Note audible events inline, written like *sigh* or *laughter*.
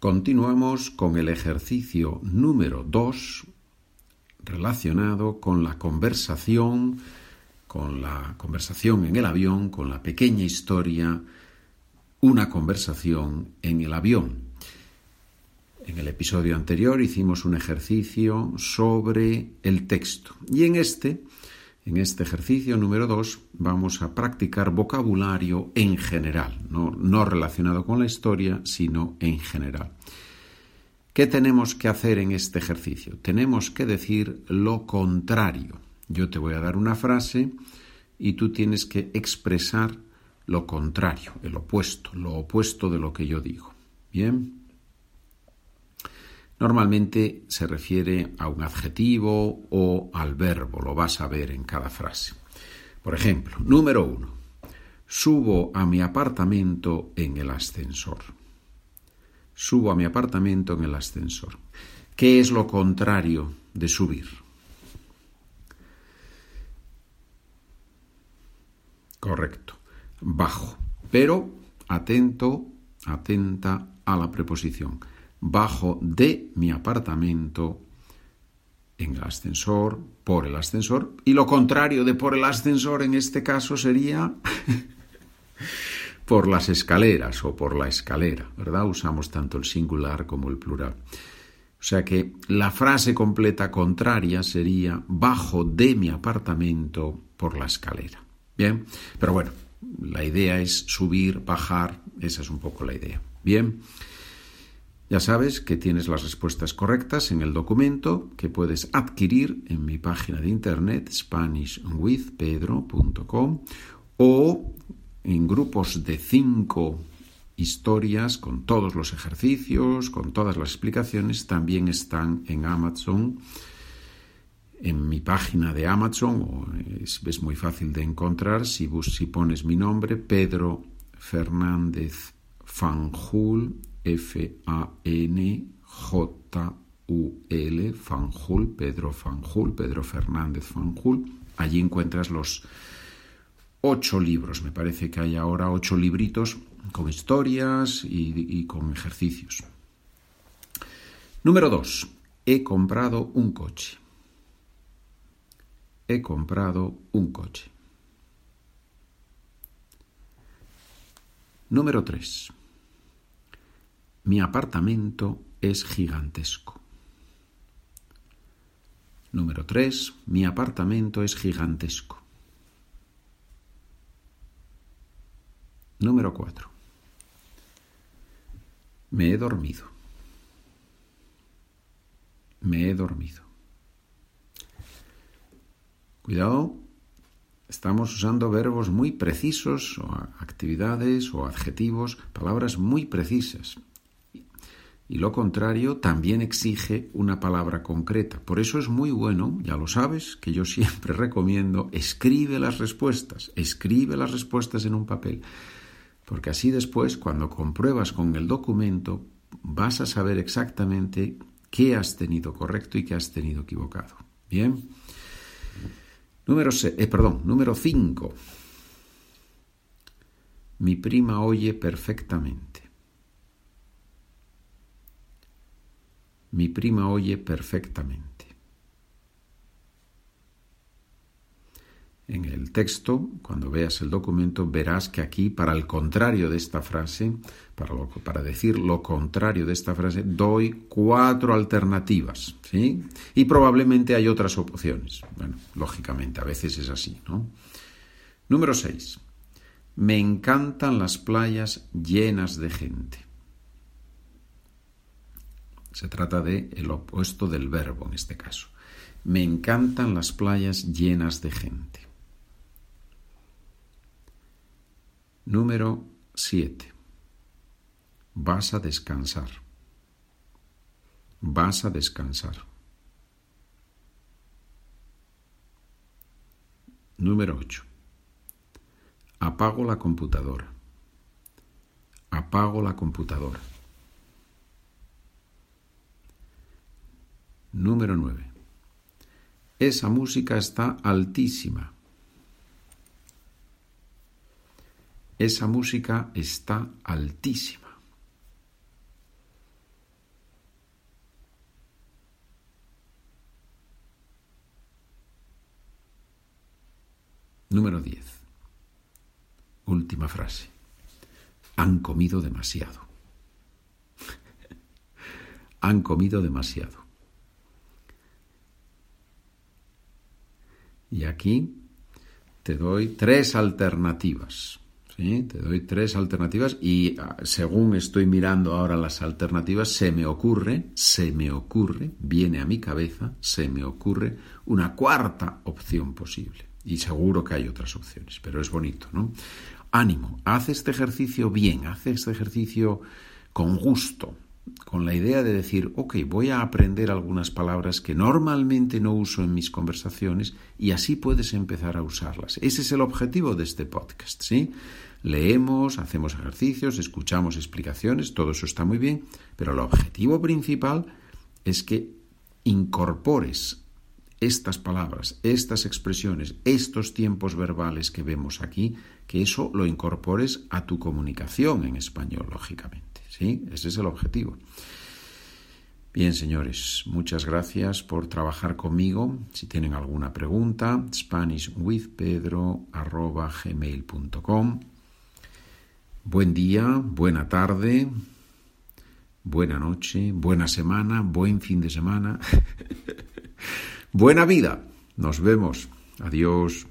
Continuamos con el ejercicio número 2 relacionado con la conversación, con la conversación en el avión, con la pequeña historia, una conversación en el avión. En el episodio anterior hicimos un ejercicio sobre el texto y en este, en este ejercicio número 2, vamos a practicar vocabulario en general, no, no relacionado con la historia, sino en general. ¿Qué tenemos que hacer en este ejercicio? Tenemos que decir lo contrario. Yo te voy a dar una frase y tú tienes que expresar lo contrario, el opuesto, lo opuesto de lo que yo digo. Bien. Normalmente se refiere a un adjetivo o al verbo, lo vas a ver en cada frase. Por ejemplo, número uno, subo a mi apartamento en el ascensor. Subo a mi apartamento en el ascensor. ¿Qué es lo contrario de subir? Correcto, bajo. Pero atento, atenta a la preposición bajo de mi apartamento en el ascensor, por el ascensor, y lo contrario de por el ascensor en este caso sería *laughs* por las escaleras o por la escalera, ¿verdad? Usamos tanto el singular como el plural. O sea que la frase completa contraria sería bajo de mi apartamento por la escalera. Bien, pero bueno, la idea es subir, bajar, esa es un poco la idea. Bien. Ya sabes que tienes las respuestas correctas en el documento que puedes adquirir en mi página de internet SpanishWithPedro.com o en grupos de cinco historias con todos los ejercicios, con todas las explicaciones, también están en Amazon, en mi página de Amazon, es, es muy fácil de encontrar si, si pones mi nombre, Pedro Fernández Fanjul F-A-N-J-U-L, Fanjul, Pedro Fanjul, Pedro Fernández Fanjul. Allí encuentras los ocho libros, me parece que hay ahora ocho libritos con historias y, y con ejercicios. Número dos, he comprado un coche. He comprado un coche. Número tres. Mi apartamento es gigantesco. Número 3. Mi apartamento es gigantesco. Número 4. Me he dormido. Me he dormido. Cuidado, estamos usando verbos muy precisos o actividades o adjetivos, palabras muy precisas y lo contrario también exige una palabra concreta. Por eso es muy bueno, ya lo sabes, que yo siempre *laughs* recomiendo, escribe las respuestas, escribe las respuestas en un papel, porque así después, cuando compruebas con el documento, vas a saber exactamente qué has tenido correcto y qué has tenido equivocado. Bien. Número eh, perdón, número 5. Mi prima oye perfectamente. Mi prima oye perfectamente. En el texto, cuando veas el documento, verás que aquí, para el contrario de esta frase, para, decir lo contrario de esta frase, doy cuatro alternativas, ¿sí? Y probablemente hay otras opciones. Bueno, lógicamente, a veces es así, ¿no? Número 6. Me encantan las playas llenas de gente. Se trata de el opuesto del verbo en este caso. Me encantan las playas llenas de gente. Número 7. Vas a descansar. Vas a descansar. Número 8. Apago la computadora. Apago la computadora. Número 9. Esa música está altísima. Esa música está altísima. Número 10. Última frase. Han comido demasiado. *laughs* Han comido demasiado. Y aquí te doy tres alternativas. Te doy tres alternativas y ah, según estoy mirando ahora las alternativas, se me ocurre, se me ocurre, viene a mi cabeza, se me ocurre una cuarta opción posible. Y seguro que hay otras opciones, pero es bonito, ¿no? Ánimo, haz este ejercicio bien, haz este ejercicio con gusto, con la idea de decir, ok, voy a aprender algunas palabras que normalmente no uso en mis conversaciones y así puedes empezar a usarlas. Ese es el objetivo de este podcast, ¿sí? Leemos, hacemos ejercicios, escuchamos explicaciones, todo eso está muy bien, pero el objetivo principal es que incorpores estas palabras, estas expresiones, estos tiempos verbales que vemos aquí, que eso lo incorpores a tu comunicación en español, lógicamente. ¿Sí? Ese es el objetivo. Bien, señores, muchas gracias por trabajar conmigo. Si tienen alguna pregunta, spanishwithpedro.gmail.com Buen día, buena tarde, buena noche, buena semana, buen fin de semana, *laughs* buena vida. Nos vemos. Adiós.